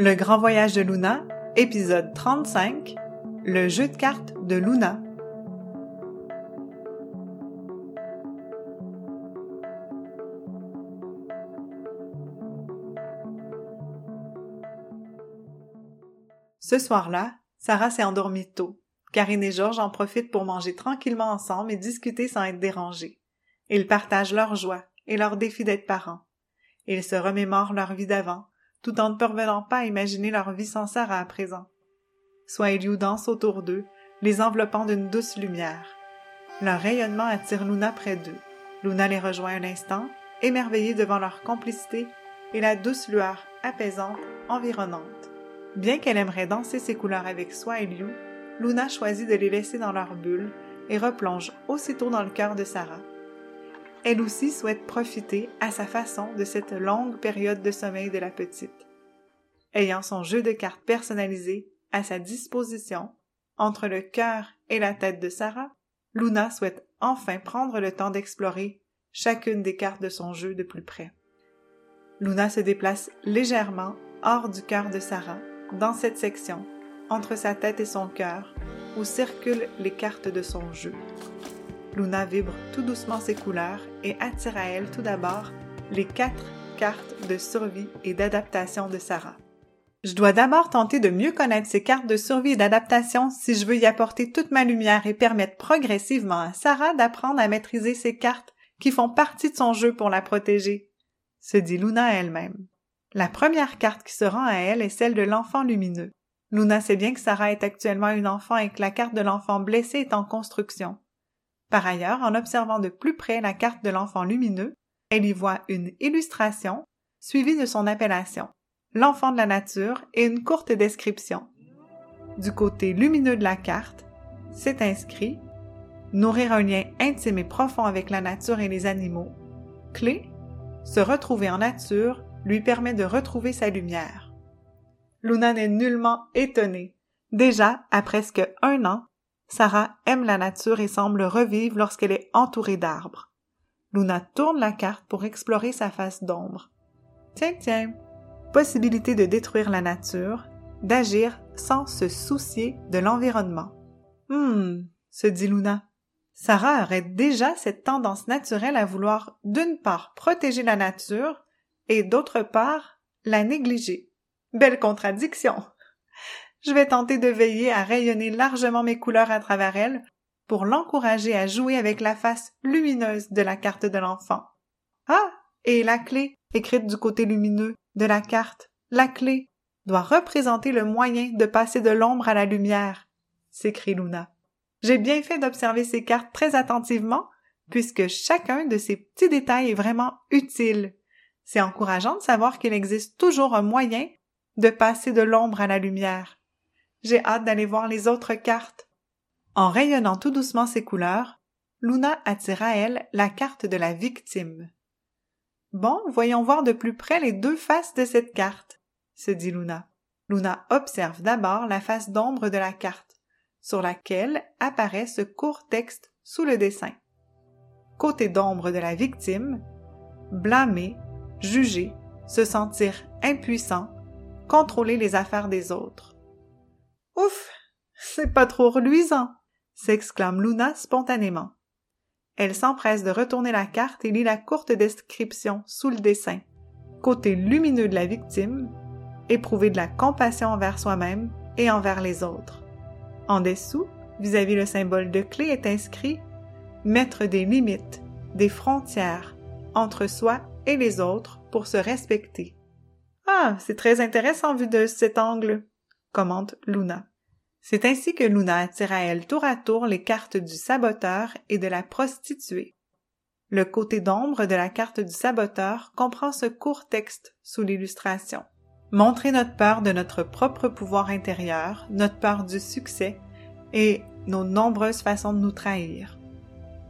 Le grand voyage de Luna, épisode 35, le jeu de cartes de Luna. Ce soir-là, Sarah s'est endormie tôt. Karine et Georges en profitent pour manger tranquillement ensemble et discuter sans être dérangés. Ils partagent leur joie et leur défi d'être parents. Ils se remémorent leur vie d'avant, tout en ne parvenant pas à imaginer leur vie sans Sarah à présent. Soit Eliou danse autour d'eux, les enveloppant d'une douce lumière. Leur rayonnement attire Luna près d'eux. Luna les rejoint un instant, émerveillée devant leur complicité et la douce lueur apaisante environnante. Bien qu'elle aimerait danser ses couleurs avec soi et Liu, Luna choisit de les laisser dans leur bulle et replonge aussitôt dans le cœur de Sarah. Elle aussi souhaite profiter à sa façon de cette longue période de sommeil de la petite. Ayant son jeu de cartes personnalisé à sa disposition, entre le cœur et la tête de Sarah, Luna souhaite enfin prendre le temps d'explorer chacune des cartes de son jeu de plus près. Luna se déplace légèrement hors du cœur de Sarah, dans cette section, entre sa tête et son cœur, où circulent les cartes de son jeu. Luna vibre tout doucement ses couleurs et attire à elle tout d'abord les quatre cartes de survie et d'adaptation de Sarah. Je dois d'abord tenter de mieux connaître ces cartes de survie et d'adaptation si je veux y apporter toute ma lumière et permettre progressivement à Sarah d'apprendre à maîtriser ces cartes qui font partie de son jeu pour la protéger, se dit Luna elle-même. La première carte qui se rend à elle est celle de l'enfant lumineux. Luna sait bien que Sarah est actuellement une enfant et que la carte de l'enfant blessé est en construction. Par ailleurs, en observant de plus près la carte de l'enfant lumineux, elle y voit une illustration suivie de son appellation, l'enfant de la nature et une courte description. Du côté lumineux de la carte, c'est inscrit Nourrir un lien intime et profond avec la nature et les animaux. Clé Se retrouver en nature lui permet de retrouver sa lumière. Luna n'est nullement étonnée. Déjà, à presque un an, Sarah aime la nature et semble revivre lorsqu'elle est entourée d'arbres. Luna tourne la carte pour explorer sa face d'ombre. Tiens, tiens, possibilité de détruire la nature, d'agir sans se soucier de l'environnement. Hum, se dit Luna. Sarah aurait déjà cette tendance naturelle à vouloir d'une part protéger la nature et d'autre part la négliger. Belle contradiction. Je vais tenter de veiller à rayonner largement mes couleurs à travers elle pour l'encourager à jouer avec la face lumineuse de la carte de l'enfant. Ah. Et la clé, écrite du côté lumineux de la carte, la clé doit représenter le moyen de passer de l'ombre à la lumière, s'écrie Luna. J'ai bien fait d'observer ces cartes très attentivement, puisque chacun de ces petits détails est vraiment utile. C'est encourageant de savoir qu'il existe toujours un moyen de passer de l'ombre à la lumière. J'ai hâte d'aller voir les autres cartes. En rayonnant tout doucement ses couleurs, Luna attire à elle la carte de la victime. Bon, voyons voir de plus près les deux faces de cette carte, se dit Luna. Luna observe d'abord la face d'ombre de la carte, sur laquelle apparaît ce court texte sous le dessin. Côté d'ombre de la victime, blâmer, juger, se sentir impuissant, contrôler les affaires des autres. Ouf. C'est pas trop reluisant. s'exclame Luna spontanément. Elle s'empresse de retourner la carte et lit la courte description sous le dessin. Côté lumineux de la victime, éprouver de la compassion envers soi-même et envers les autres. En dessous, vis-à-vis le symbole de clé est inscrit mettre des limites, des frontières entre soi et les autres pour se respecter. Ah, c'est très intéressant vu de cet angle, commente Luna. C'est ainsi que Luna attire à elle tour à tour les cartes du saboteur et de la prostituée. Le côté d'ombre de la carte du saboteur comprend ce court texte sous l'illustration. Montrer notre peur de notre propre pouvoir intérieur, notre peur du succès et nos nombreuses façons de nous trahir.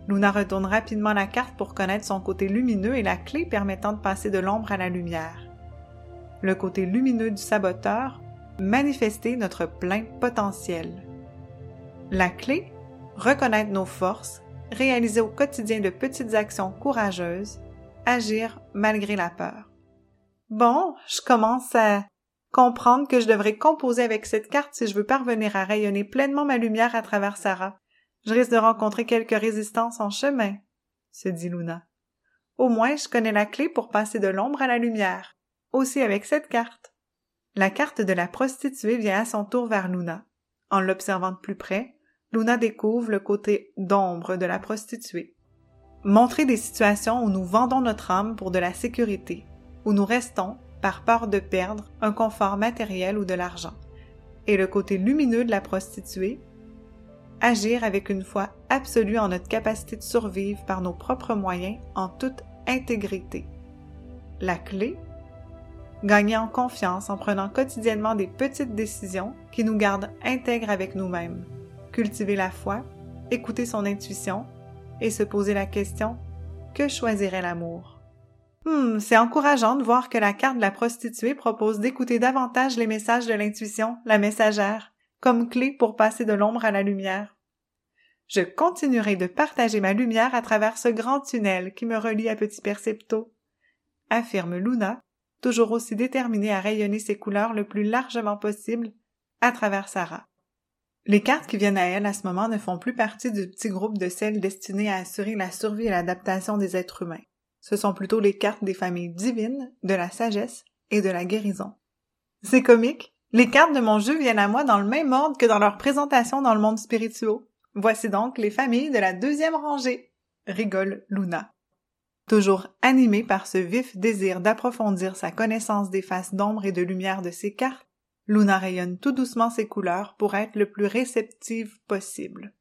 Luna retourne rapidement la carte pour connaître son côté lumineux et la clé permettant de passer de l'ombre à la lumière. Le côté lumineux du saboteur manifester notre plein potentiel. La clé, reconnaître nos forces, réaliser au quotidien de petites actions courageuses, agir malgré la peur. Bon, je commence à comprendre que je devrais composer avec cette carte si je veux parvenir à rayonner pleinement ma lumière à travers Sarah. Je risque de rencontrer quelques résistances en chemin, se dit Luna. Au moins, je connais la clé pour passer de l'ombre à la lumière. Aussi avec cette carte. La carte de la prostituée vient à son tour vers Luna. En l'observant de plus près, Luna découvre le côté d'ombre de la prostituée. Montrer des situations où nous vendons notre âme pour de la sécurité, où nous restons, par peur de perdre, un confort matériel ou de l'argent. Et le côté lumineux de la prostituée, agir avec une foi absolue en notre capacité de survivre par nos propres moyens en toute intégrité. La clé Gagner en confiance en prenant quotidiennement des petites décisions qui nous gardent intègres avec nous-mêmes. Cultiver la foi, écouter son intuition et se poser la question que choisirait l'amour? Hmm, c'est encourageant de voir que la carte de la prostituée propose d'écouter davantage les messages de l'intuition, la messagère, comme clé pour passer de l'ombre à la lumière. Je continuerai de partager ma lumière à travers ce grand tunnel qui me relie à Petit Percepto, affirme Luna toujours aussi déterminée à rayonner ses couleurs le plus largement possible à travers Sarah. Les cartes qui viennent à elle à ce moment ne font plus partie du petit groupe de celles destinées à assurer la survie et l'adaptation des êtres humains. Ce sont plutôt les cartes des familles divines, de la sagesse et de la guérison. C'est comique. Les cartes de mon jeu viennent à moi dans le même ordre que dans leur présentation dans le monde spirituel. Voici donc les familles de la deuxième rangée. Rigole Luna. Toujours animée par ce vif désir d'approfondir sa connaissance des faces d'ombre et de lumière de ses cartes, Luna rayonne tout doucement ses couleurs pour être le plus réceptive possible.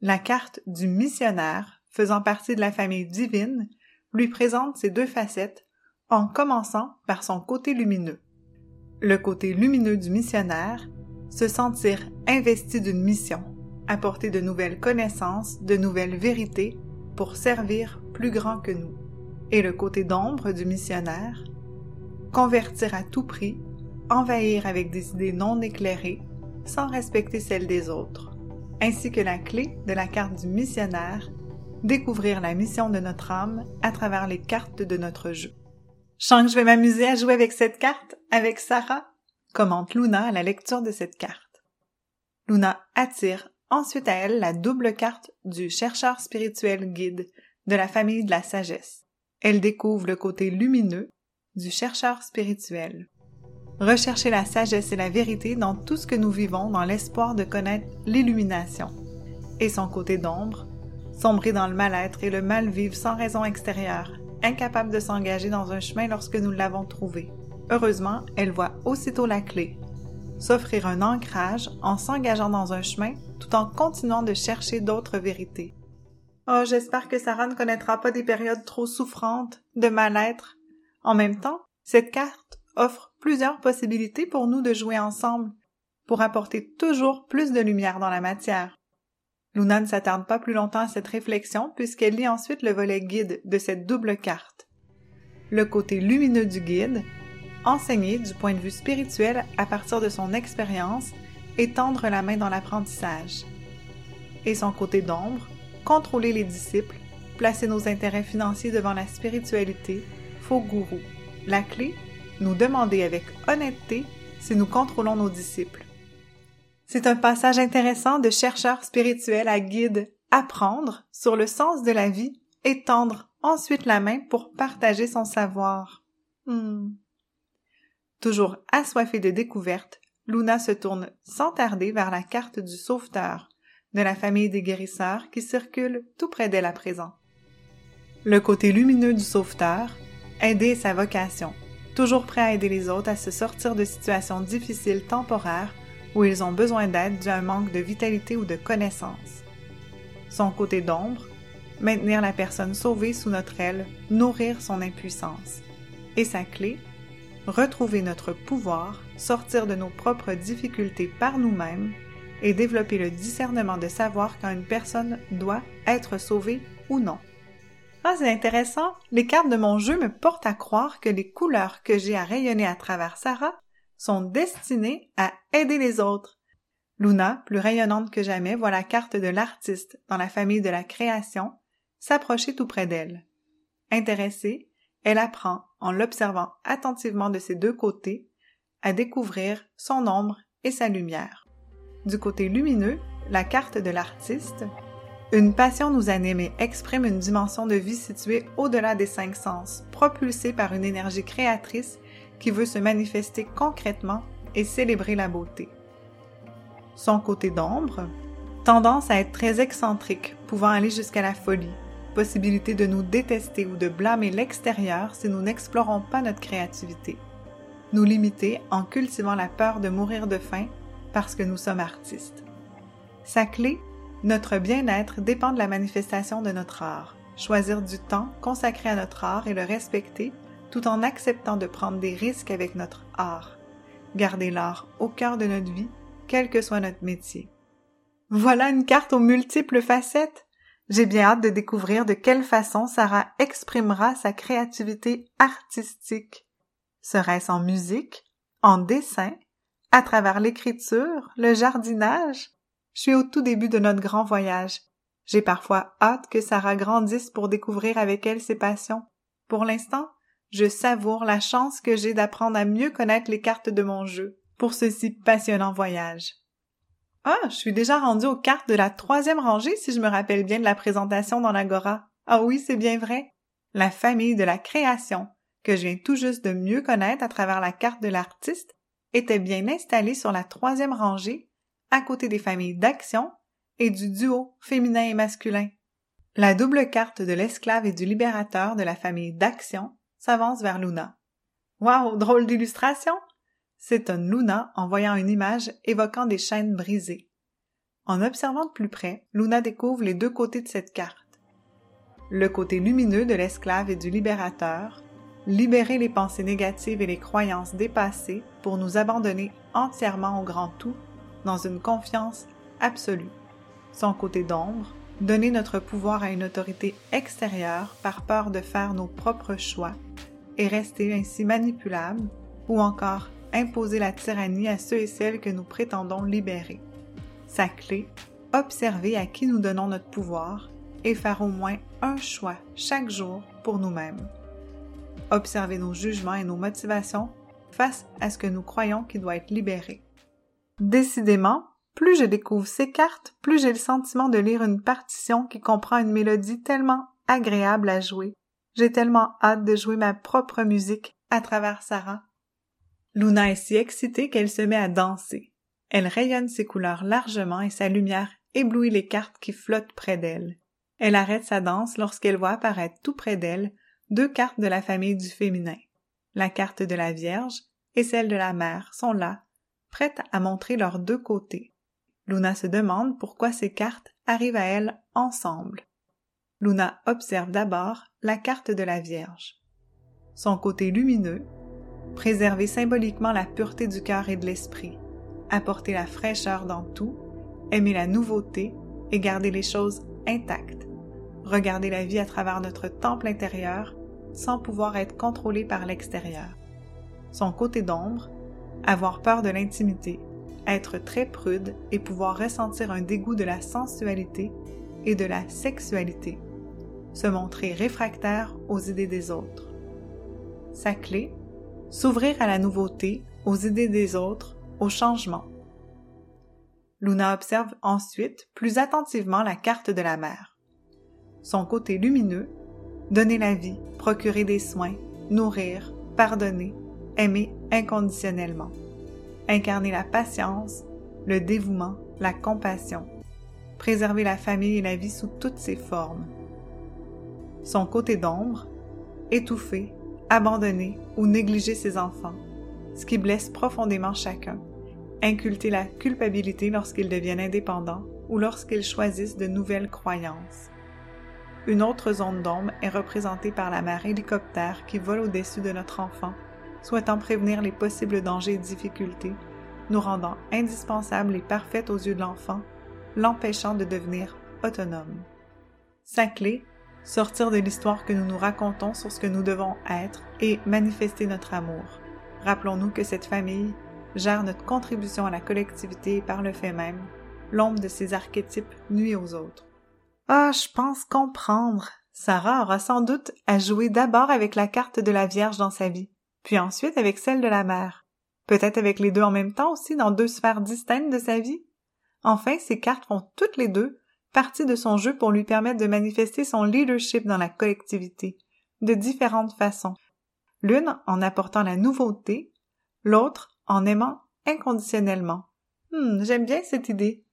La carte du missionnaire, faisant partie de la famille divine, lui présente ses deux facettes en commençant par son côté lumineux. Le côté lumineux du missionnaire, se sentir investi d'une mission, apporter de nouvelles connaissances, de nouvelles vérités pour servir plus grand que nous. Et le côté d'ombre du missionnaire, convertir à tout prix, envahir avec des idées non éclairées, sans respecter celles des autres, ainsi que la clé de la carte du missionnaire, découvrir la mission de notre âme à travers les cartes de notre jeu. Je sens que je vais m'amuser à jouer avec cette carte, avec Sarah, commente Luna à la lecture de cette carte. Luna attire ensuite à elle la double carte du chercheur spirituel guide de la famille de la sagesse. Elle découvre le côté lumineux du chercheur spirituel. Rechercher la sagesse et la vérité dans tout ce que nous vivons dans l'espoir de connaître l'illumination. Et son côté d'ombre, sombrer dans le mal-être et le mal-vivre sans raison extérieure, incapable de s'engager dans un chemin lorsque nous l'avons trouvé. Heureusement, elle voit aussitôt la clé, s'offrir un ancrage en s'engageant dans un chemin tout en continuant de chercher d'autres vérités. Oh, j'espère que Sarah ne connaîtra pas des périodes trop souffrantes, de mal-être. En même temps, cette carte offre plusieurs possibilités pour nous de jouer ensemble, pour apporter toujours plus de lumière dans la matière. Luna ne s'attarde pas plus longtemps à cette réflexion puisqu'elle lit ensuite le volet guide de cette double carte. Le côté lumineux du guide, enseigner du point de vue spirituel à partir de son expérience et tendre la main dans l'apprentissage. Et son côté d'ombre, contrôler les disciples, placer nos intérêts financiers devant la spiritualité, faux gourou. La clé, nous demander avec honnêteté si nous contrôlons nos disciples. C'est un passage intéressant de chercheur spirituel à guide apprendre sur le sens de la vie et tendre ensuite la main pour partager son savoir. Hmm. Toujours assoiffée de découvertes, Luna se tourne sans tarder vers la carte du sauveteur, de la famille des guérisseurs qui circule tout près d'elle à présent. Le côté lumineux du sauveteur, aider sa vocation, toujours prêt à aider les autres à se sortir de situations difficiles temporaires où ils ont besoin d'aide dû à un manque de vitalité ou de connaissance. Son côté d'ombre, maintenir la personne sauvée sous notre aile, nourrir son impuissance. Et sa clé, retrouver notre pouvoir, sortir de nos propres difficultés par nous-mêmes et développer le discernement de savoir quand une personne doit être sauvée ou non. Ah, c'est intéressant. Les cartes de mon jeu me portent à croire que les couleurs que j'ai à rayonner à travers Sarah sont destinées à aider les autres. Luna, plus rayonnante que jamais, voit la carte de l'artiste dans la famille de la création s'approcher tout près d'elle. Intéressée, elle apprend, en l'observant attentivement de ses deux côtés, à découvrir son ombre et sa lumière. Du côté lumineux, la carte de l'artiste, une passion nous anime et exprime une dimension de vie située au-delà des cinq sens, propulsée par une énergie créatrice qui veut se manifester concrètement et célébrer la beauté. Son côté d'ombre, tendance à être très excentrique, pouvant aller jusqu'à la folie, possibilité de nous détester ou de blâmer l'extérieur si nous n'explorons pas notre créativité. Nous limiter en cultivant la peur de mourir de faim parce que nous sommes artistes. Sa clé, notre bien-être dépend de la manifestation de notre art. Choisir du temps consacré à notre art et le respecter tout en acceptant de prendre des risques avec notre art. Garder l'art au cœur de notre vie, quel que soit notre métier. Voilà une carte aux multiples facettes. J'ai bien hâte de découvrir de quelle façon Sarah exprimera sa créativité artistique. Serait-ce en musique, en dessin, à travers l'écriture, le jardinage? Je suis au tout début de notre grand voyage. J'ai parfois hâte que Sarah grandisse pour découvrir avec elle ses passions. Pour l'instant, je savoure la chance que j'ai d'apprendre à mieux connaître les cartes de mon jeu pour ce si passionnant voyage. Ah, je suis déjà rendue aux cartes de la troisième rangée si je me rappelle bien de la présentation dans l'Agora. Ah oui, c'est bien vrai. La famille de la création, que je viens tout juste de mieux connaître à travers la carte de l'artiste, était bien installée sur la troisième rangée, à côté des familles d'action et du duo féminin et masculin. La double carte de l'esclave et du libérateur de la famille d'action s'avance vers Luna. Waouh, drôle d'illustration! s'étonne Luna en voyant une image évoquant des chaînes brisées. En observant de plus près, Luna découvre les deux côtés de cette carte. Le côté lumineux de l'esclave et du libérateur, libérer les pensées négatives et les croyances dépassées pour nous abandonner entièrement au grand tout dans une confiance absolue. Son côté d'ombre, donner notre pouvoir à une autorité extérieure par peur de faire nos propres choix et rester ainsi manipulable ou encore imposer la tyrannie à ceux et celles que nous prétendons libérer. Sa clé, observer à qui nous donnons notre pouvoir et faire au moins un choix chaque jour pour nous-mêmes. Observer nos jugements et nos motivations face à ce que nous croyons qui doit être libéré. Décidément, plus je découvre ces cartes, plus j'ai le sentiment de lire une partition qui comprend une mélodie tellement agréable à jouer. J'ai tellement hâte de jouer ma propre musique à travers Sarah Luna est si excitée qu'elle se met à danser. Elle rayonne ses couleurs largement et sa lumière éblouit les cartes qui flottent près d'elle. Elle arrête sa danse lorsqu'elle voit apparaître tout près d'elle deux cartes de la famille du féminin. La carte de la Vierge et celle de la mère sont là, prêtes à montrer leurs deux côtés. Luna se demande pourquoi ces cartes arrivent à elle ensemble. Luna observe d'abord la carte de la Vierge. Son côté lumineux préserver symboliquement la pureté du cœur et de l'esprit, apporter la fraîcheur dans tout, aimer la nouveauté et garder les choses intactes, regarder la vie à travers notre temple intérieur sans pouvoir être contrôlé par l'extérieur. Son côté d'ombre, avoir peur de l'intimité, être très prude et pouvoir ressentir un dégoût de la sensualité et de la sexualité, se montrer réfractaire aux idées des autres. Sa clé, s'ouvrir à la nouveauté, aux idées des autres, au changement. Luna observe ensuite plus attentivement la carte de la mère. Son côté lumineux, donner la vie, procurer des soins, nourrir, pardonner, aimer inconditionnellement, incarner la patience, le dévouement, la compassion, préserver la famille et la vie sous toutes ses formes. Son côté d'ombre, étouffer, abandonner ou négliger ses enfants, ce qui blesse profondément chacun, inculter la culpabilité lorsqu'ils deviennent indépendants ou lorsqu'ils choisissent de nouvelles croyances. Une autre zone d'ombre est représentée par la mère hélicoptère qui vole au-dessus de notre enfant, souhaitant prévenir les possibles dangers et difficultés, nous rendant indispensables et parfaites aux yeux de l'enfant, l'empêchant de devenir autonome. Sa clé sortir de l'histoire que nous nous racontons sur ce que nous devons être et manifester notre amour. Rappelons-nous que cette famille gère notre contribution à la collectivité par le fait même, l'ombre de ces archétypes nuit aux autres. Ah, je pense comprendre. Sarah aura sans doute à jouer d'abord avec la carte de la Vierge dans sa vie, puis ensuite avec celle de la mère. Peut-être avec les deux en même temps aussi dans deux sphères distinctes de sa vie? Enfin, ces cartes font toutes les deux partie de son jeu pour lui permettre de manifester son leadership dans la collectivité, de différentes façons. L'une en apportant la nouveauté, l'autre en aimant inconditionnellement. Hum, j'aime bien cette idée.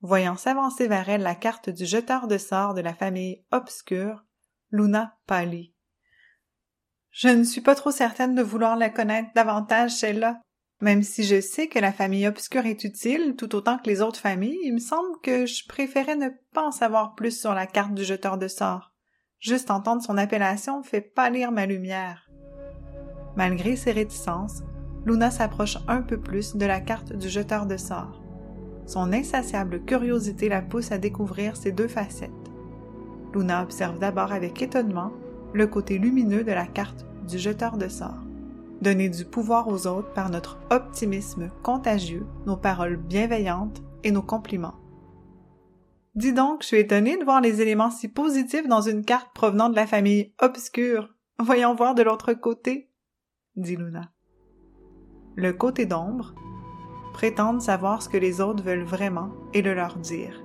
Voyant s'avancer vers elle la carte du jeteur de sorts de la famille obscure, Luna pâlit. Je ne suis pas trop certaine de vouloir la connaître davantage, celle-là. Même si je sais que la famille obscure est utile tout autant que les autres familles, il me semble que je préférais ne pas en savoir plus sur la carte du jeteur de sorts. Juste entendre son appellation fait pâlir ma lumière. Malgré ses réticences, Luna s'approche un peu plus de la carte du jeteur de sorts. Son insatiable curiosité la pousse à découvrir ces deux facettes. Luna observe d'abord avec étonnement le côté lumineux de la carte du jeteur de sorts. Donner du pouvoir aux autres par notre optimisme contagieux, nos paroles bienveillantes et nos compliments. Dis donc, je suis étonnée de voir les éléments si positifs dans une carte provenant de la famille obscure. Voyons voir de l'autre côté, dit Luna. Le côté d'ombre prétendent savoir ce que les autres veulent vraiment et le leur dire.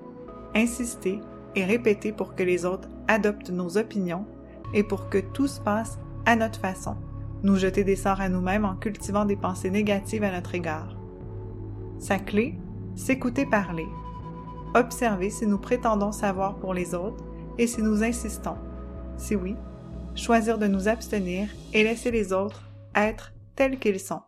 Insister et répéter pour que les autres adoptent nos opinions et pour que tout se passe à notre façon. Nous jeter des sorts à nous-mêmes en cultivant des pensées négatives à notre égard. Sa clé, s'écouter parler. Observer si nous prétendons savoir pour les autres et si nous insistons. Si oui, choisir de nous abstenir et laisser les autres être tels qu'ils sont.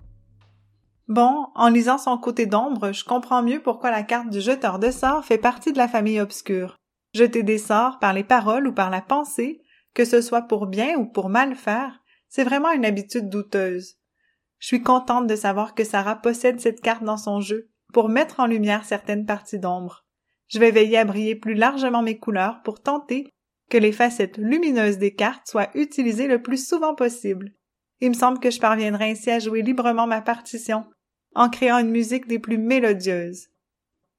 Bon, en lisant son côté d'ombre, je comprends mieux pourquoi la carte du jeteur de sorts fait partie de la famille obscure. Jeter des sorts par les paroles ou par la pensée que ce soit pour bien ou pour mal faire, c'est vraiment une habitude douteuse. Je suis contente de savoir que Sarah possède cette carte dans son jeu pour mettre en lumière certaines parties d'ombre. Je vais veiller à briller plus largement mes couleurs pour tenter que les facettes lumineuses des cartes soient utilisées le plus souvent possible. Il me semble que je parviendrai ainsi à jouer librement ma partition, en créant une musique des plus mélodieuses.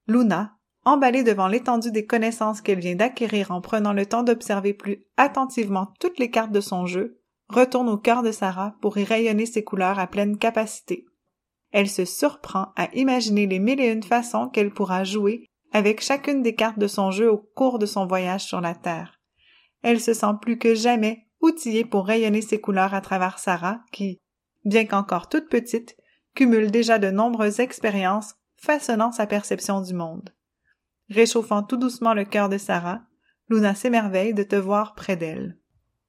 Luna, emballée devant l'étendue des connaissances qu'elle vient d'acquérir en prenant le temps d'observer plus attentivement toutes les cartes de son jeu, retourne au cœur de Sarah pour y rayonner ses couleurs à pleine capacité. Elle se surprend à imaginer les mille et une façons qu'elle pourra jouer avec chacune des cartes de son jeu au cours de son voyage sur la Terre. Elle se sent plus que jamais outillée pour rayonner ses couleurs à travers Sarah, qui, bien qu'encore toute petite, cumule déjà de nombreuses expériences façonnant sa perception du monde. Réchauffant tout doucement le cœur de Sarah, Luna s'émerveille de te voir près d'elle.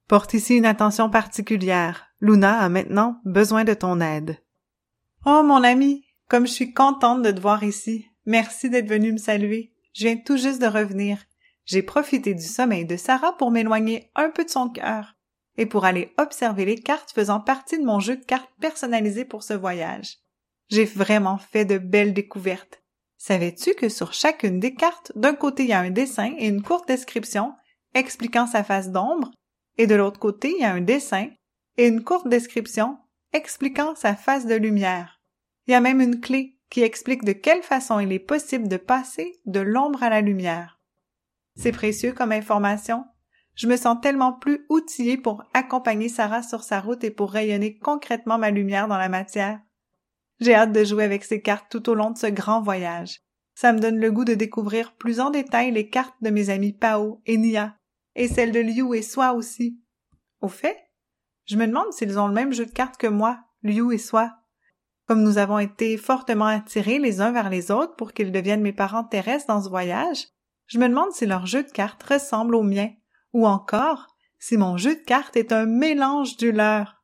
Porte ici une attention particulière. Luna a maintenant besoin de ton aide. Oh, mon ami, comme je suis contente de te voir ici. Merci d'être venu me saluer. Je viens tout juste de revenir. J'ai profité du sommeil de Sarah pour m'éloigner un peu de son cœur et pour aller observer les cartes faisant partie de mon jeu de cartes personnalisé pour ce voyage. J'ai vraiment fait de belles découvertes. Savais-tu que sur chacune des cartes, d'un côté il y a un dessin et une courte description expliquant sa face d'ombre, et de l'autre côté il y a un dessin et une courte description expliquant sa face de lumière. Il y a même une clé qui explique de quelle façon il est possible de passer de l'ombre à la lumière. C'est précieux comme information. Je me sens tellement plus outillée pour accompagner Sarah sur sa route et pour rayonner concrètement ma lumière dans la matière. J'ai hâte de jouer avec ces cartes tout au long de ce grand voyage. Ça me donne le goût de découvrir plus en détail les cartes de mes amis Pao et Nia, et celles de Liu et Soi aussi. Au fait, je me demande s'ils ont le même jeu de cartes que moi, Liu et Soi. Comme nous avons été fortement attirés les uns vers les autres pour qu'ils deviennent mes parents terrestres dans ce voyage, je me demande si leur jeu de cartes ressemble au mien, ou encore si mon jeu de cartes est un mélange du leur.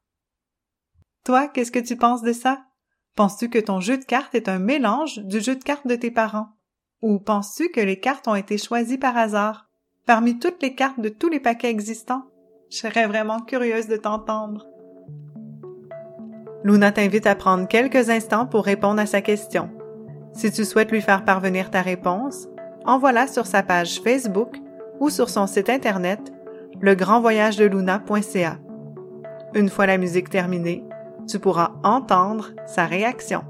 Toi, qu'est-ce que tu penses de ça? Penses-tu que ton jeu de cartes est un mélange du jeu de cartes de tes parents? Ou penses-tu que les cartes ont été choisies par hasard, parmi toutes les cartes de tous les paquets existants? Je serais vraiment curieuse de t'entendre. Luna t'invite à prendre quelques instants pour répondre à sa question. Si tu souhaites lui faire parvenir ta réponse, envoie-la sur sa page Facebook ou sur son site internet legrandvoyagedeluna.ca. Une fois la musique terminée, tu pourras entendre sa réaction.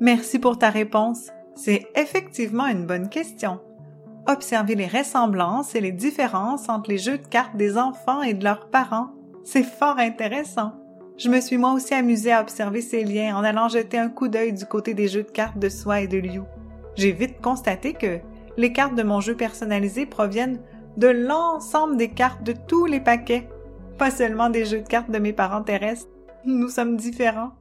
Merci pour ta réponse. C'est effectivement une bonne question. Observer les ressemblances et les différences entre les jeux de cartes des enfants et de leurs parents, c'est fort intéressant. Je me suis moi aussi amusée à observer ces liens en allant jeter un coup d'œil du côté des jeux de cartes de Soi et de Liu. J'ai vite constaté que les cartes de mon jeu personnalisé proviennent de l'ensemble des cartes de tous les paquets, pas seulement des jeux de cartes de mes parents terrestres. Nous sommes différents.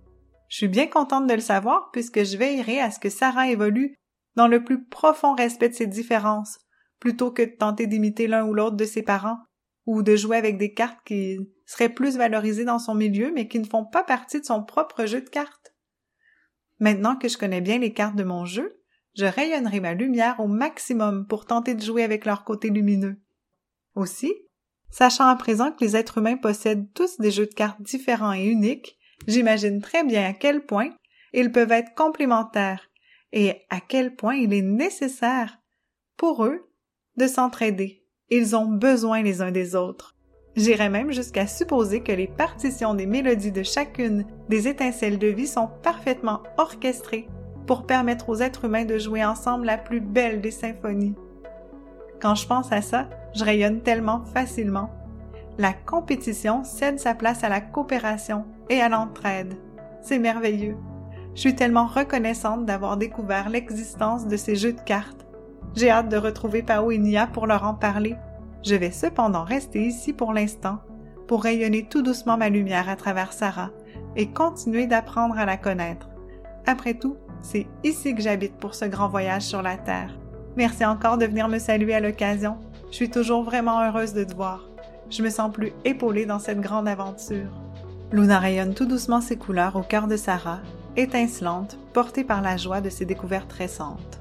Je suis bien contente de le savoir puisque je veillerai à ce que Sarah évolue dans le plus profond respect de ses différences, plutôt que de tenter d'imiter l'un ou l'autre de ses parents, ou de jouer avec des cartes qui seraient plus valorisées dans son milieu mais qui ne font pas partie de son propre jeu de cartes. Maintenant que je connais bien les cartes de mon jeu, je rayonnerai ma lumière au maximum pour tenter de jouer avec leur côté lumineux. Aussi, sachant à présent que les êtres humains possèdent tous des jeux de cartes différents et uniques, j'imagine très bien à quel point ils peuvent être complémentaires et à quel point il est nécessaire pour eux de s'entraider. Ils ont besoin les uns des autres. J'irais même jusqu'à supposer que les partitions des mélodies de chacune des étincelles de vie sont parfaitement orchestrées pour permettre aux êtres humains de jouer ensemble la plus belle des symphonies. Quand je pense à ça, je rayonne tellement facilement. La compétition cède sa place à la coopération et à l'entraide. C'est merveilleux. Je suis tellement reconnaissante d'avoir découvert l'existence de ces jeux de cartes. J'ai hâte de retrouver Pao et Nia pour leur en parler. Je vais cependant rester ici pour l'instant, pour rayonner tout doucement ma lumière à travers Sarah et continuer d'apprendre à la connaître. Après tout, c'est ici que j'habite pour ce grand voyage sur la Terre. Merci encore de venir me saluer à l'occasion. Je suis toujours vraiment heureuse de te voir. Je me sens plus épaulée dans cette grande aventure. Luna rayonne tout doucement ses couleurs au cœur de Sarah étincelante, portée par la joie de ses découvertes récentes.